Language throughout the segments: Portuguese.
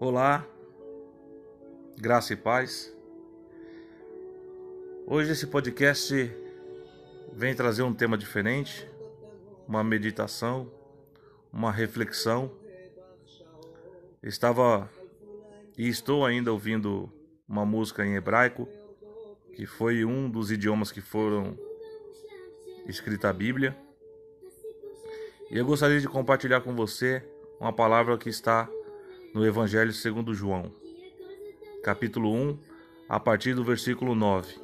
Olá, graça e paz. Hoje esse podcast vem trazer um tema diferente, uma meditação, uma reflexão. Estava e estou ainda ouvindo uma música em hebraico, que foi um dos idiomas que foram escrita a Bíblia. E eu gostaria de compartilhar com você uma palavra que está no Evangelho segundo João, capítulo 1, a partir do versículo 9.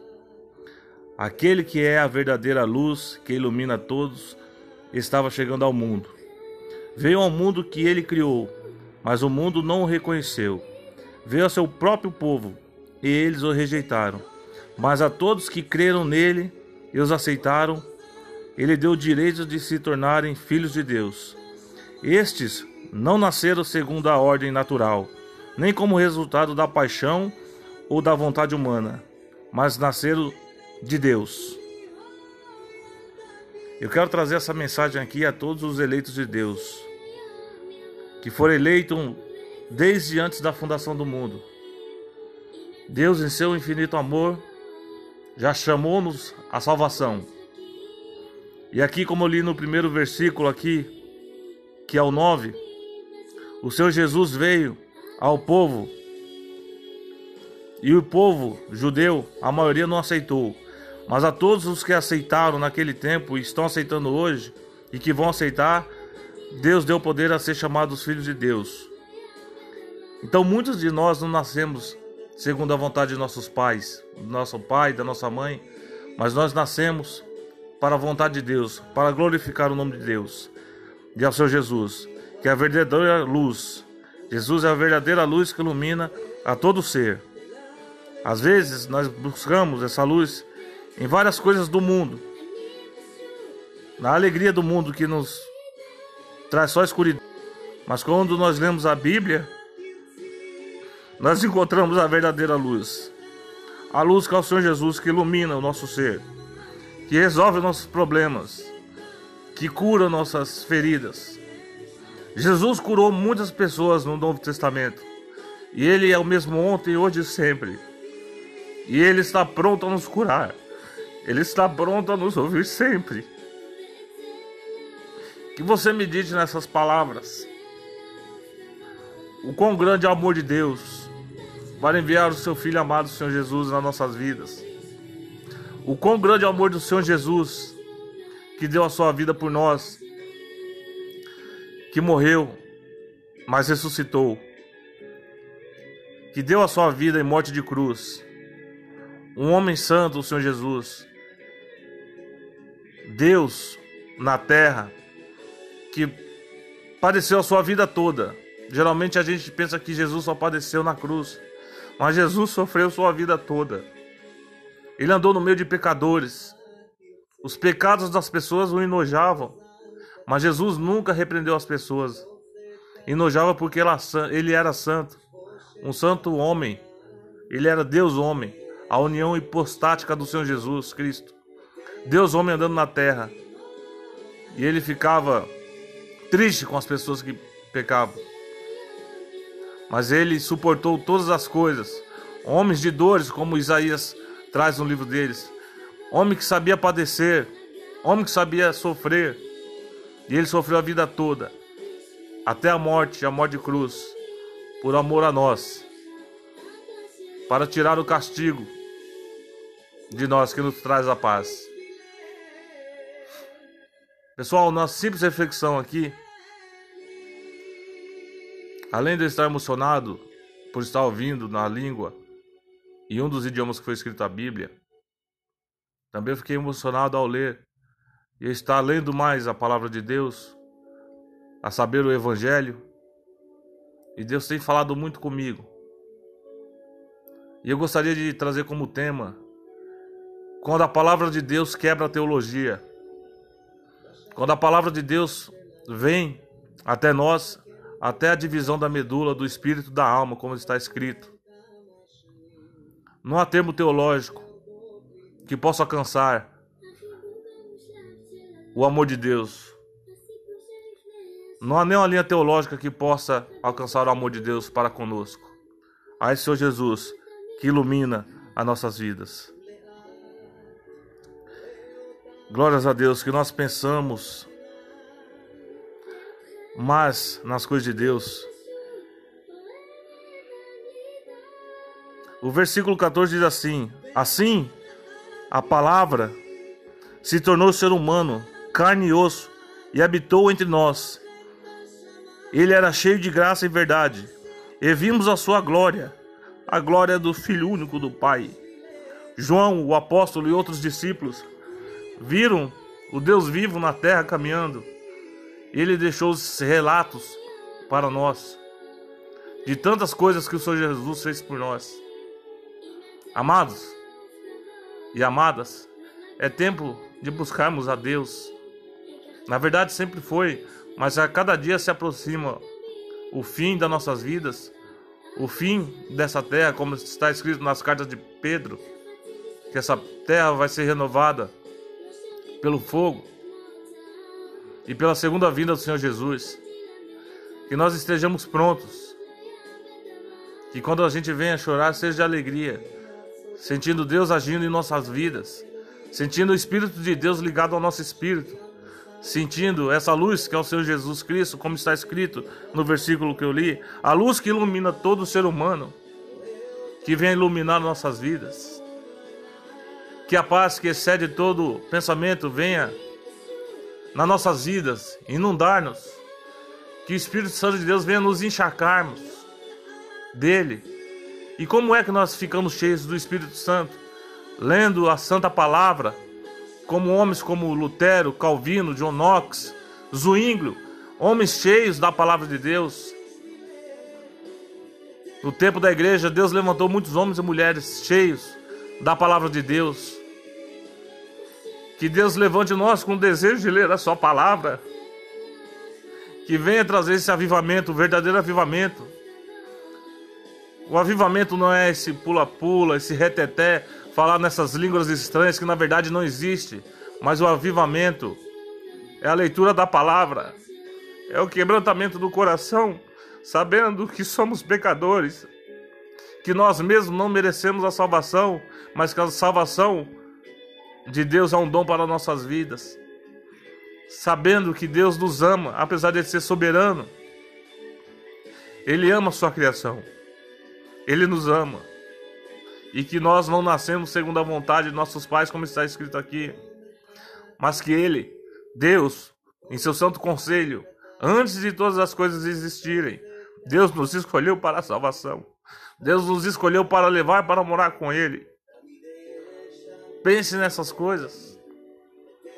Aquele que é a verdadeira luz que ilumina todos estava chegando ao mundo. Veio ao mundo que ele criou, mas o mundo não o reconheceu. Veio ao seu próprio povo, e eles o rejeitaram. Mas a todos que creram nele e os aceitaram, ele deu o direito de se tornarem filhos de Deus. Estes não nasceram segundo a ordem natural, nem como resultado da paixão ou da vontade humana, mas nasceram de Deus. Eu quero trazer essa mensagem aqui a todos os eleitos de Deus, que foram eleitos desde antes da fundação do mundo. Deus, em seu infinito amor, já chamou-nos à salvação. E aqui, como eu li no primeiro versículo aqui, que é o 9, o Senhor Jesus veio ao povo e o povo judeu, a maioria não aceitou. Mas a todos os que aceitaram naquele tempo e estão aceitando hoje e que vão aceitar, Deus deu poder a ser chamados filhos de Deus. Então muitos de nós não nascemos segundo a vontade de nossos pais, do nosso pai, da nossa mãe, mas nós nascemos para a vontade de Deus, para glorificar o nome de Deus e ao Senhor Jesus que é a verdadeira luz. Jesus é a verdadeira luz que ilumina a todo ser. Às vezes nós buscamos essa luz em várias coisas do mundo, na alegria do mundo que nos traz só escuridão. Mas quando nós lemos a Bíblia, nós encontramos a verdadeira luz. A luz que é o Senhor Jesus que ilumina o nosso ser, que resolve nossos problemas, que cura nossas feridas, Jesus curou muitas pessoas no Novo Testamento. E Ele é o mesmo ontem, hoje e sempre. E Ele está pronto a nos curar. Ele está pronto a nos ouvir sempre. Que você medite nessas palavras. O quão grande é amor de Deus para enviar o seu Filho amado, Senhor Jesus, nas nossas vidas. O quão grande é amor do Senhor Jesus que deu a sua vida por nós que morreu, mas ressuscitou, que deu a sua vida em morte de cruz, um homem santo, o Senhor Jesus, Deus na terra, que padeceu a sua vida toda. Geralmente a gente pensa que Jesus só padeceu na cruz, mas Jesus sofreu sua vida toda. Ele andou no meio de pecadores. Os pecados das pessoas o enojavam. Mas Jesus nunca repreendeu as pessoas. Enojava porque ele era santo. Um santo homem. Ele era Deus homem. A união hipostática do Senhor Jesus Cristo. Deus homem andando na terra. E ele ficava triste com as pessoas que pecavam. Mas ele suportou todas as coisas. Homens de dores, como Isaías traz no livro deles. Homem que sabia padecer. Homem que sabia sofrer e ele sofreu a vida toda, até a morte, a morte de cruz, por amor a nós, para tirar o castigo de nós que nos traz a paz. Pessoal, nossa simples reflexão aqui, além de eu estar emocionado por estar ouvindo na língua e um dos idiomas que foi escrito a Bíblia, também fiquei emocionado ao ler e está lendo mais a palavra de Deus, a saber o Evangelho. E Deus tem falado muito comigo. E eu gostaria de trazer como tema quando a palavra de Deus quebra a teologia. Quando a palavra de Deus vem até nós, até a divisão da medula, do espírito da alma, como está escrito. Não há termo teológico que possa alcançar o amor de Deus. Não há nenhuma linha teológica que possa alcançar o amor de Deus para conosco. Ai, Senhor Jesus, que ilumina as nossas vidas. Glórias a Deus que nós pensamos mais nas coisas de Deus. O versículo 14 diz assim: Assim, a palavra se tornou ser humano, carne e osso, e habitou entre nós. Ele era cheio de graça e verdade, e vimos a sua glória, a glória do Filho único do Pai. João, o apóstolo e outros discípulos viram o Deus vivo na terra caminhando. Ele deixou os relatos para nós de tantas coisas que o Senhor Jesus fez por nós. Amados e amadas, é tempo de buscarmos a Deus. Na verdade, sempre foi, mas a cada dia se aproxima o fim das nossas vidas, o fim dessa terra, como está escrito nas cartas de Pedro, que essa terra vai ser renovada pelo fogo e pela segunda vinda do Senhor Jesus. Que nós estejamos prontos. Que quando a gente venha chorar, seja de alegria sentindo Deus agindo em nossas vidas, sentindo o Espírito de Deus ligado ao nosso espírito, sentindo essa luz que é o Senhor Jesus Cristo, como está escrito no versículo que eu li, a luz que ilumina todo ser humano, que vem iluminar nossas vidas. Que a paz que excede todo pensamento venha nas nossas vidas, inundar-nos. Que o Espírito Santo de Deus venha nos encharcarmos dele e como é que nós ficamos cheios do Espírito Santo? Lendo a Santa Palavra, como homens como Lutero, Calvino, John Knox, Zwinglio, homens cheios da Palavra de Deus. No tempo da igreja, Deus levantou muitos homens e mulheres cheios da Palavra de Deus. Que Deus levante nós com o desejo de ler a Sua palavra. Que venha trazer esse avivamento, o verdadeiro avivamento o avivamento não é esse pula-pula, esse reteté, falar nessas línguas estranhas que na verdade não existe. Mas o avivamento é a leitura da palavra, é o quebrantamento do coração, sabendo que somos pecadores, que nós mesmos não merecemos a salvação, mas que a salvação de Deus é um dom para nossas vidas. Sabendo que Deus nos ama, apesar de ser soberano, Ele ama a sua criação. Ele nos ama. E que nós não nascemos segundo a vontade de nossos pais, como está escrito aqui. Mas que Ele, Deus, em seu santo conselho, antes de todas as coisas existirem, Deus nos escolheu para a salvação. Deus nos escolheu para levar para morar com Ele. Pense nessas coisas.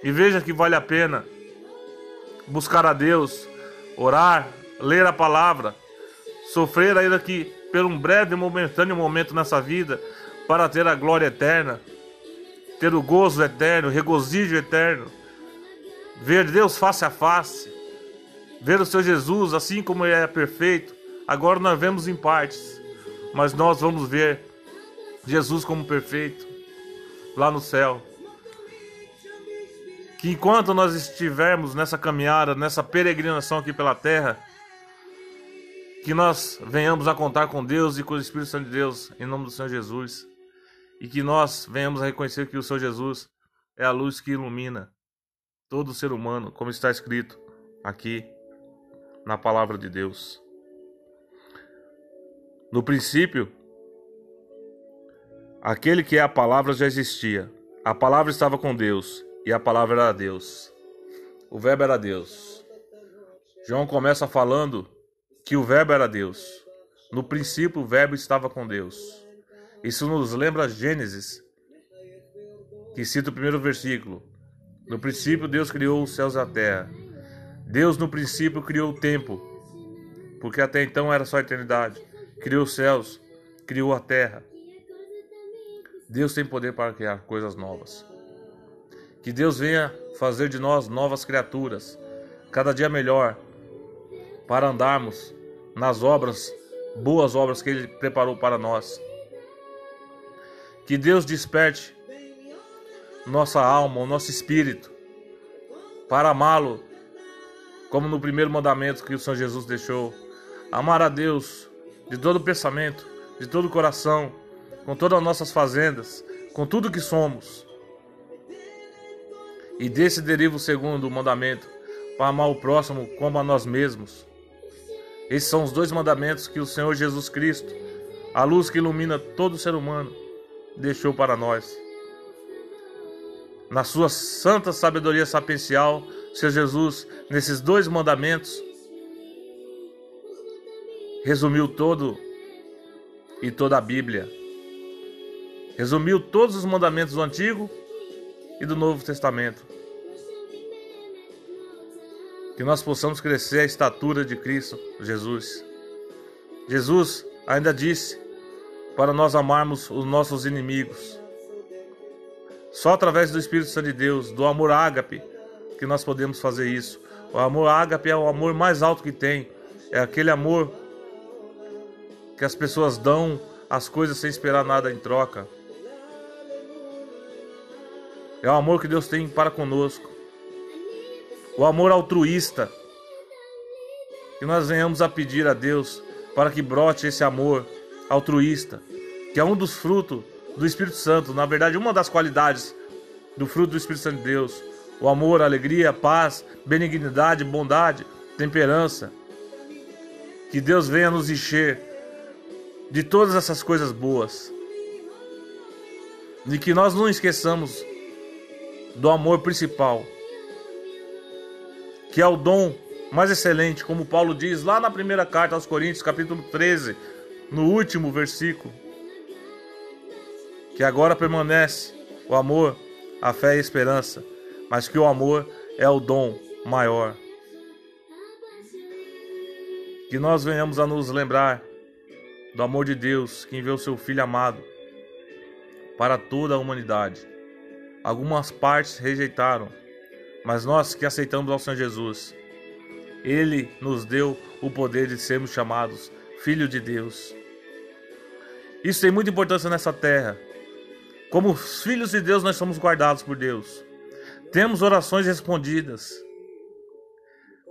E veja que vale a pena buscar a Deus, orar, ler a palavra, sofrer ainda que por um breve e momentâneo momento nessa vida para ter a glória eterna, ter o gozo eterno, o regozijo eterno, ver Deus face a face, ver o Senhor Jesus assim como Ele é perfeito. Agora nós vemos em partes, mas nós vamos ver Jesus como perfeito lá no céu. Que enquanto nós estivermos nessa caminhada, nessa peregrinação aqui pela terra, que nós venhamos a contar com Deus e com o Espírito Santo de Deus, em nome do Senhor Jesus. E que nós venhamos a reconhecer que o Senhor Jesus é a luz que ilumina todo ser humano, como está escrito aqui na palavra de Deus. No princípio, aquele que é a palavra já existia. A palavra estava com Deus e a palavra era Deus. O verbo era Deus. João começa falando que o Verbo era Deus. No princípio, o Verbo estava com Deus. Isso nos lembra Gênesis, que cita o primeiro versículo. No princípio, Deus criou os céus e a terra. Deus, no princípio, criou o tempo, porque até então era só a eternidade. Criou os céus, criou a terra. Deus tem poder para criar coisas novas. Que Deus venha fazer de nós novas criaturas, cada dia melhor, para andarmos nas obras, boas obras que Ele preparou para nós. Que Deus desperte nossa alma, o nosso espírito, para amá-lo como no primeiro mandamento que o Senhor Jesus deixou. Amar a Deus de todo o pensamento, de todo o coração, com todas as nossas fazendas, com tudo que somos. E desse deriva o segundo mandamento, para amar o próximo como a nós mesmos. Esses são os dois mandamentos que o Senhor Jesus Cristo, a luz que ilumina todo ser humano, deixou para nós. Na sua santa sabedoria sapiencial, Senhor Jesus, nesses dois mandamentos, resumiu todo e toda a Bíblia. Resumiu todos os mandamentos do Antigo e do Novo Testamento. Que nós possamos crescer a estatura de Cristo Jesus. Jesus ainda disse para nós amarmos os nossos inimigos. Só através do Espírito Santo de Deus, do amor ágape, que nós podemos fazer isso. O amor ágape é o amor mais alto que tem. É aquele amor que as pessoas dão as coisas sem esperar nada em troca. É o amor que Deus tem para conosco. O amor altruísta. Que nós venhamos a pedir a Deus para que brote esse amor altruísta, que é um dos frutos do Espírito Santo, na verdade, uma das qualidades do fruto do Espírito Santo de Deus: o amor, a alegria, a paz, benignidade, bondade, temperança. Que Deus venha nos encher de todas essas coisas boas. E que nós não esqueçamos do amor principal, que é o dom mais excelente, como Paulo diz lá na primeira carta aos Coríntios, capítulo 13, no último versículo, que agora permanece o amor, a fé e a esperança, mas que o amor é o dom maior. Que nós venhamos a nos lembrar do amor de Deus que enviou seu Filho amado para toda a humanidade. Algumas partes rejeitaram, mas nós que aceitamos ao Senhor Jesus, Ele nos deu o poder de sermos chamados Filho de Deus. Isso tem muita importância nessa terra. Como filhos de Deus, nós somos guardados por Deus. Temos orações respondidas.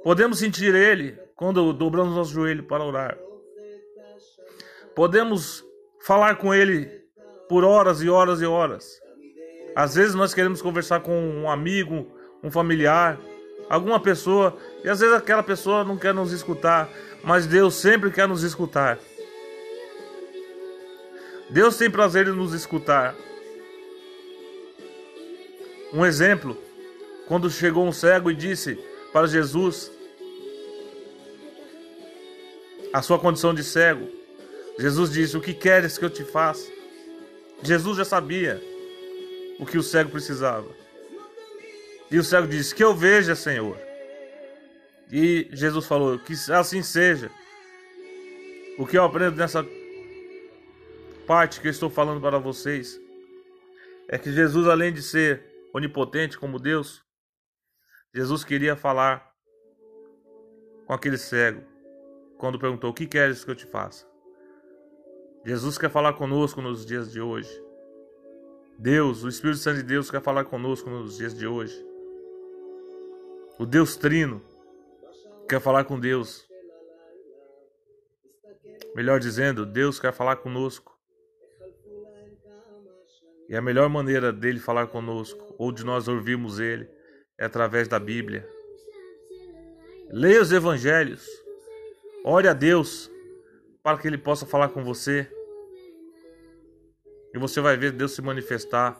Podemos sentir Ele quando dobramos nosso joelho para orar. Podemos falar com Ele por horas e horas e horas. Às vezes nós queremos conversar com um amigo, um familiar, alguma pessoa, e às vezes aquela pessoa não quer nos escutar, mas Deus sempre quer nos escutar. Deus tem prazer em nos escutar. Um exemplo, quando chegou um cego e disse para Jesus a sua condição de cego, Jesus disse: O que queres que eu te faça? Jesus já sabia o que o cego precisava. E o cego disse: Que eu veja, Senhor. E Jesus falou: Que assim seja. O que eu aprendo nessa parte que eu estou falando para vocês é que Jesus, além de ser onipotente como Deus, Jesus queria falar com aquele cego quando perguntou: O que queres que eu te faça? Jesus quer falar conosco nos dias de hoje. Deus, o Espírito Santo de Deus quer falar conosco nos dias de hoje. O Deus Trino quer falar com Deus. Melhor dizendo, Deus quer falar conosco. E a melhor maneira dele falar conosco, ou de nós ouvirmos ele, é através da Bíblia. Leia os evangelhos. Ore a Deus para que ele possa falar com você. E você vai ver Deus se manifestar.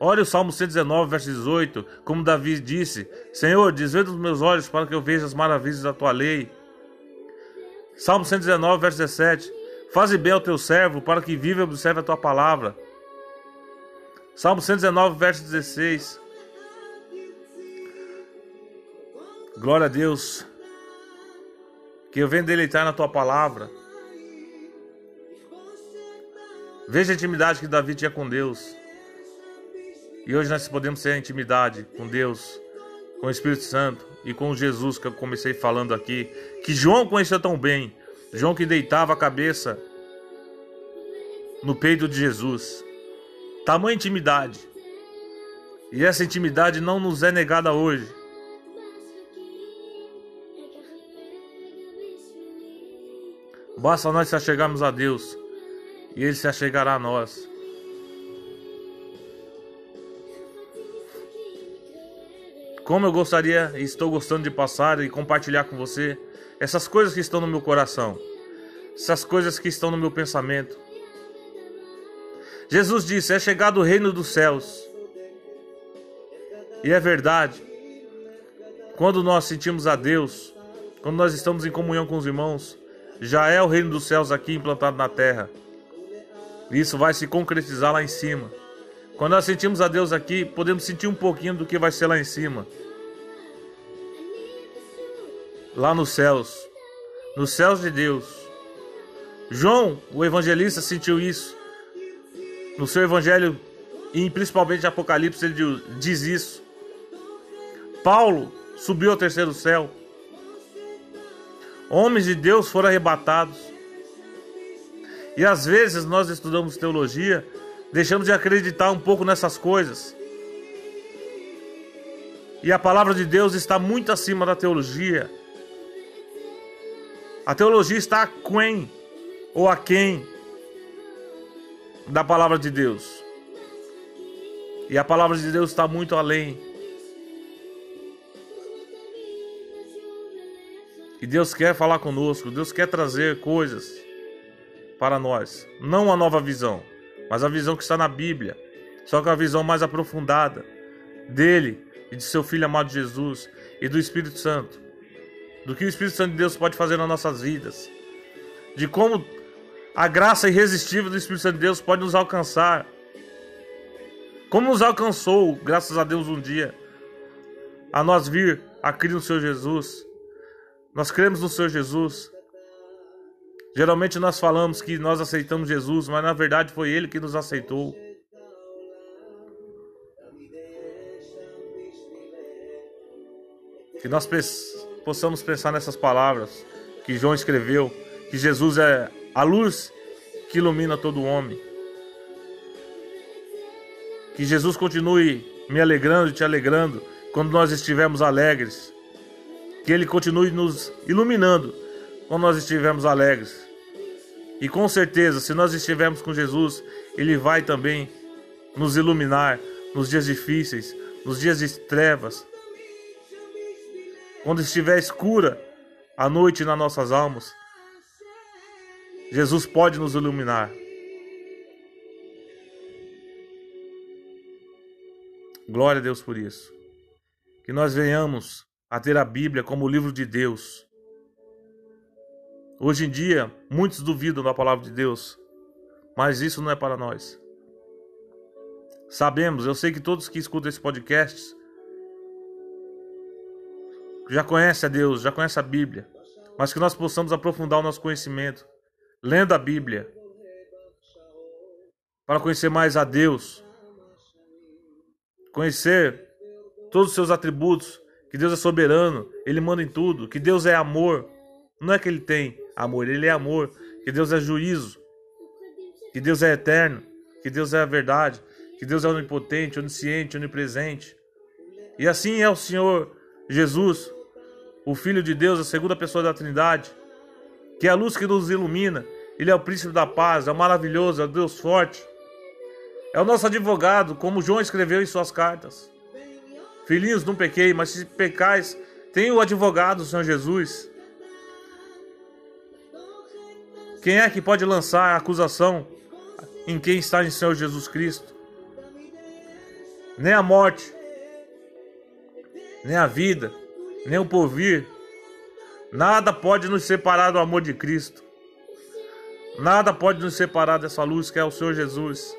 Ore o Salmo 119, verso 18, como Davi disse: Senhor, desvenda os meus olhos para que eu veja as maravilhas da tua lei. Salmo 119, verso 17: Faze bem ao teu servo para que viva e observe a tua palavra. Salmo 119, verso 16. Glória a Deus. Que eu venha deleitar na tua palavra. Veja a intimidade que Davi tinha com Deus. E hoje nós podemos ter a intimidade com Deus, com o Espírito Santo e com Jesus que eu comecei falando aqui, que João conhecia tão bem. João que deitava a cabeça no peito de Jesus. Tamanha intimidade. E essa intimidade não nos é negada hoje. Basta nós se achegarmos a Deus e Ele se achegará a nós. Como eu gostaria e estou gostando de passar e compartilhar com você essas coisas que estão no meu coração, essas coisas que estão no meu pensamento Jesus disse: É chegado o reino dos céus. E é verdade. Quando nós sentimos a Deus, quando nós estamos em comunhão com os irmãos, já é o reino dos céus aqui implantado na terra. Isso vai se concretizar lá em cima. Quando nós sentimos a Deus aqui, podemos sentir um pouquinho do que vai ser lá em cima. Lá nos céus. Nos céus de Deus. João, o evangelista, sentiu isso. No seu evangelho, e principalmente em Apocalipse, ele diz isso. Paulo subiu ao terceiro céu. Homens de Deus foram arrebatados. E às vezes nós estudamos teologia, deixamos de acreditar um pouco nessas coisas. E a palavra de Deus está muito acima da teologia. A teologia está aquém ou a quem da palavra de Deus. E a palavra de Deus está muito além. E Deus quer falar conosco, Deus quer trazer coisas para nós. Não a nova visão, mas a visão que está na Bíblia. Só que a visão mais aprofundada dele e de seu Filho amado Jesus e do Espírito Santo. Do que o Espírito Santo de Deus pode fazer nas nossas vidas. De como a graça irresistível do Espírito Santo de Deus pode nos alcançar. Como nos alcançou, graças a Deus, um dia, a nós vir a crer no Senhor Jesus. Nós cremos no Senhor Jesus. Geralmente nós falamos que nós aceitamos Jesus, mas na verdade foi Ele que nos aceitou. Que nós possamos pensar nessas palavras que João escreveu, que Jesus é a luz que ilumina todo homem. Que Jesus continue me alegrando e te alegrando quando nós estivermos alegres. Que Ele continue nos iluminando quando nós estivermos alegres. E com certeza, se nós estivermos com Jesus, Ele vai também nos iluminar nos dias difíceis, nos dias de trevas. Quando estiver escura a noite nas nossas almas, Jesus pode nos iluminar. Glória a Deus por isso. Que nós venhamos a ter a Bíblia como o livro de Deus. Hoje em dia, muitos duvidam da palavra de Deus, mas isso não é para nós. Sabemos, eu sei que todos que escutam esse podcast já conhecem a Deus, já conhecem a Bíblia, mas que nós possamos aprofundar o nosso conhecimento, lendo a Bíblia, para conhecer mais a Deus, conhecer todos os seus atributos, que Deus é soberano, Ele manda em tudo, que Deus é amor. Não é que Ele tem amor, Ele é amor, que Deus é juízo, que Deus é eterno, que Deus é a verdade, que Deus é onipotente, onisciente, onipresente. E assim é o Senhor Jesus, o Filho de Deus, a segunda pessoa da Trindade, que é a luz que nos ilumina. Ele é o príncipe da paz, é o maravilhoso, é o Deus forte. É o nosso advogado, como João escreveu em suas cartas. Filhinhos, não pequei, mas se pecais, tem o advogado, Senhor Jesus. Quem é que pode lançar a acusação em quem está em Senhor Jesus Cristo? Nem a morte, nem a vida, nem o porvir, nada pode nos separar do amor de Cristo. Nada pode nos separar dessa luz que é o Senhor Jesus.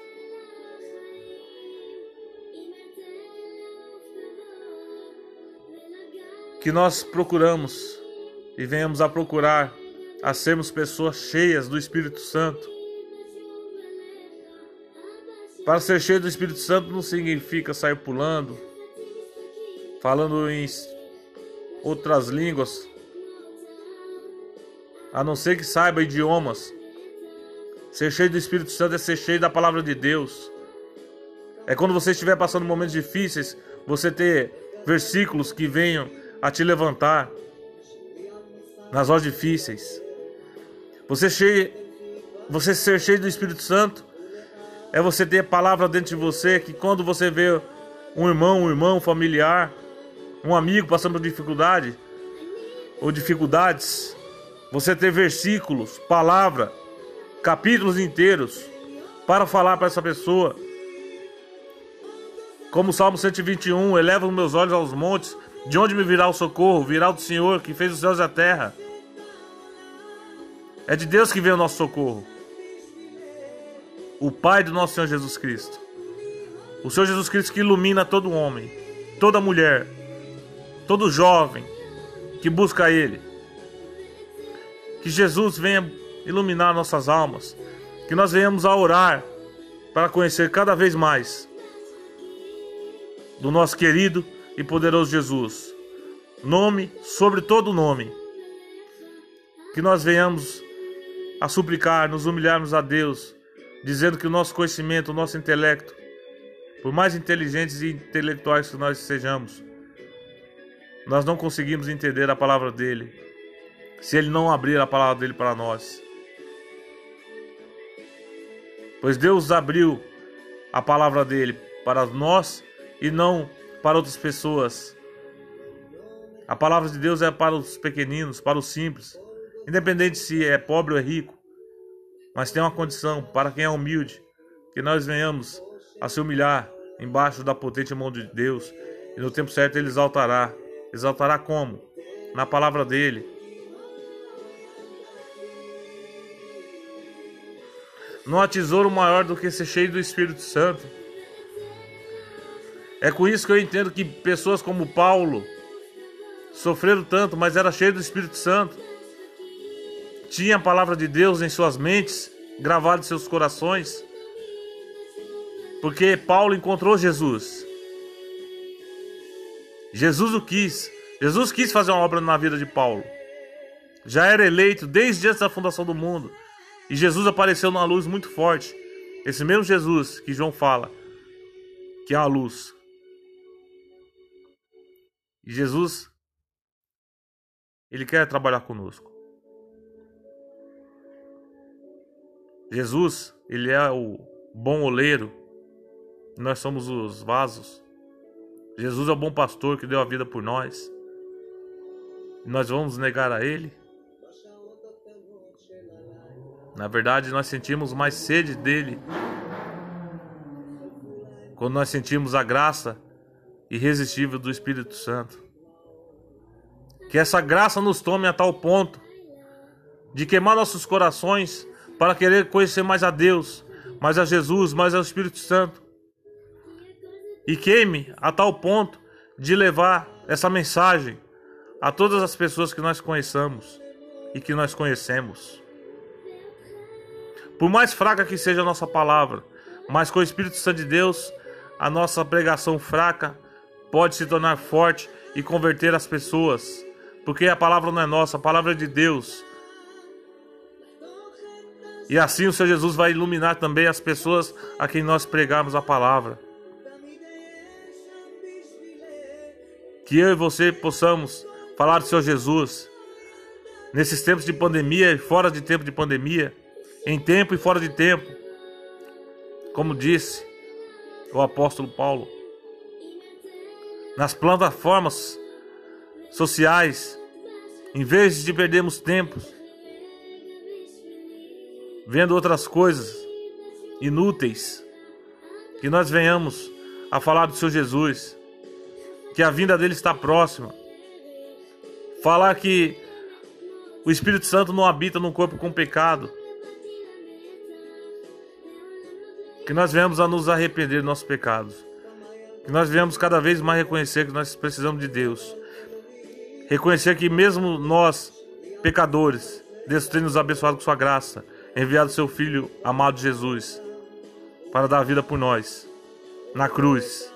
que nós procuramos e venhamos a procurar a sermos pessoas cheias do Espírito Santo. Para ser cheio do Espírito Santo não significa sair pulando, falando em outras línguas, a não ser que saiba idiomas. Ser cheio do Espírito Santo é ser cheio da palavra de Deus. É quando você estiver passando momentos difíceis, você ter versículos que venham a te levantar nas horas difíceis. Você, cheio, você ser cheio do Espírito Santo é você ter a palavra dentro de você que quando você vê um irmão, um irmão, um familiar, um amigo passando por dificuldade ou dificuldades, você ter versículos, palavra, capítulos inteiros para falar para essa pessoa. Como o Salmo 121, eleva os meus olhos aos montes, de onde me virá o socorro? Virá do Senhor que fez os céus e a terra. É de Deus que vem o nosso socorro. O Pai do nosso Senhor Jesus Cristo. O Senhor Jesus Cristo que ilumina todo homem, toda mulher, todo jovem que busca Ele. Que Jesus venha iluminar nossas almas. Que nós venhamos a orar para conhecer cada vez mais do nosso querido e poderoso Jesus. Nome sobre todo nome. Que nós venhamos a suplicar, nos humilharmos a Deus, dizendo que o nosso conhecimento, o nosso intelecto, por mais inteligentes e intelectuais que nós sejamos, nós não conseguimos entender a palavra dele se ele não abrir a palavra dele para nós. Pois Deus abriu a palavra dele para nós e não para outras pessoas. A palavra de Deus é para os pequeninos, para os simples, independente se é pobre ou é rico. Mas tem uma condição para quem é humilde, que nós venhamos a se humilhar embaixo da potente mão de Deus, e no tempo certo ele exaltará. Exaltará como? Na palavra dele. Não há tesouro maior do que ser cheio do Espírito Santo. É com isso que eu entendo que pessoas como Paulo sofreram tanto, mas era cheio do Espírito Santo. Tinha a palavra de Deus em suas mentes, gravada em seus corações. Porque Paulo encontrou Jesus. Jesus o quis. Jesus quis fazer uma obra na vida de Paulo. Já era eleito desde antes da fundação do mundo. E Jesus apareceu numa luz muito forte. Esse mesmo Jesus que João fala, que é a luz. E Jesus, Ele quer trabalhar conosco. Jesus, Ele é o bom oleiro, nós somos os vasos. Jesus é o bom pastor que deu a vida por nós. Nós vamos negar a Ele? Na verdade, nós sentimos mais sede dele quando nós sentimos a graça irresistível do Espírito Santo. Que essa graça nos tome a tal ponto de queimar nossos corações para querer conhecer mais a Deus, mais a Jesus, mais ao Espírito Santo. E queime a tal ponto de levar essa mensagem a todas as pessoas que nós conheçamos e que nós conhecemos. Por mais fraca que seja a nossa palavra, mas com o Espírito Santo de Deus, a nossa pregação fraca pode se tornar forte e converter as pessoas, porque a palavra não é nossa, a palavra é de Deus. E assim o Senhor Jesus vai iluminar também as pessoas a quem nós pregarmos a palavra. Que eu e você possamos falar do Senhor Jesus nesses tempos de pandemia e fora de tempo de pandemia, em tempo e fora de tempo. Como disse o apóstolo Paulo nas plataformas sociais, em vez de perdermos tempo vendo outras coisas inúteis, que nós venhamos a falar do Senhor Jesus, que a vinda dele está próxima. Falar que o Espírito Santo não habita num corpo com pecado. Que nós venhamos a nos arrepender dos nossos pecados. Que nós venhamos cada vez mais reconhecer que nós precisamos de Deus. Reconhecer que mesmo nós, pecadores, Deus tem nos abençoado com sua graça, enviado seu Filho amado Jesus para dar vida por nós na cruz.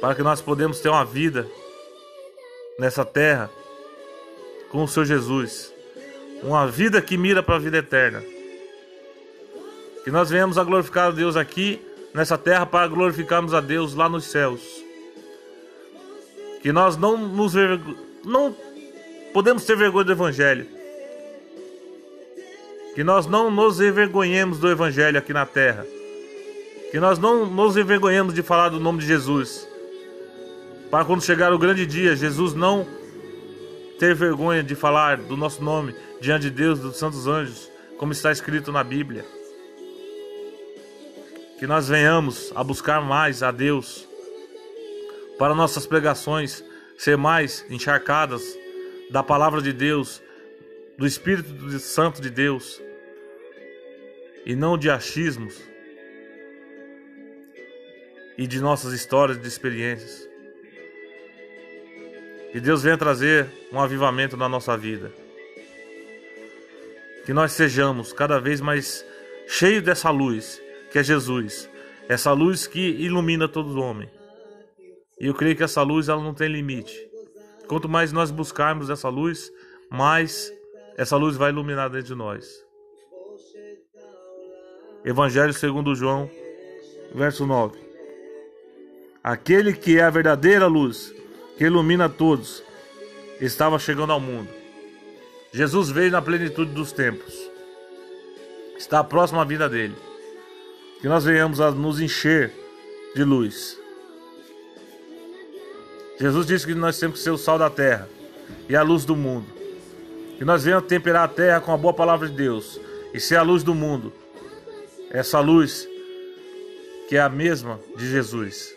Para que nós podemos ter uma vida nessa terra com o Senhor Jesus. Uma vida que mira para a vida eterna. Que nós venhamos a glorificar a Deus aqui nessa terra para glorificarmos a Deus lá nos céus. Que nós não nos não podemos ter vergonha do evangelho. Que nós não nos envergonhemos do evangelho aqui na terra. Que nós não nos envergonhemos de falar do nome de Jesus. Para quando chegar o grande dia, Jesus não ter vergonha de falar do nosso nome diante de Deus, dos santos anjos, como está escrito na Bíblia. Que nós venhamos a buscar mais a Deus, para nossas pregações ser mais encharcadas da palavra de Deus, do Espírito Santo de Deus, e não de achismos e de nossas histórias de experiências. Que Deus venha trazer um avivamento na nossa vida. Que nós sejamos cada vez mais cheios dessa luz, que é Jesus. Essa luz que ilumina todo homem. E eu creio que essa luz ela não tem limite. Quanto mais nós buscarmos essa luz, mais essa luz vai iluminar dentro de nós. Evangelho segundo João, verso 9. Aquele que é a verdadeira luz, que ilumina todos, estava chegando ao mundo. Jesus veio na plenitude dos tempos. Está próximo à vida dele. Que nós venhamos a nos encher de luz. Jesus disse que nós temos que ser o sal da terra e a luz do mundo. Que nós venhamos temperar a terra com a boa palavra de Deus e ser a luz do mundo. Essa luz que é a mesma de Jesus.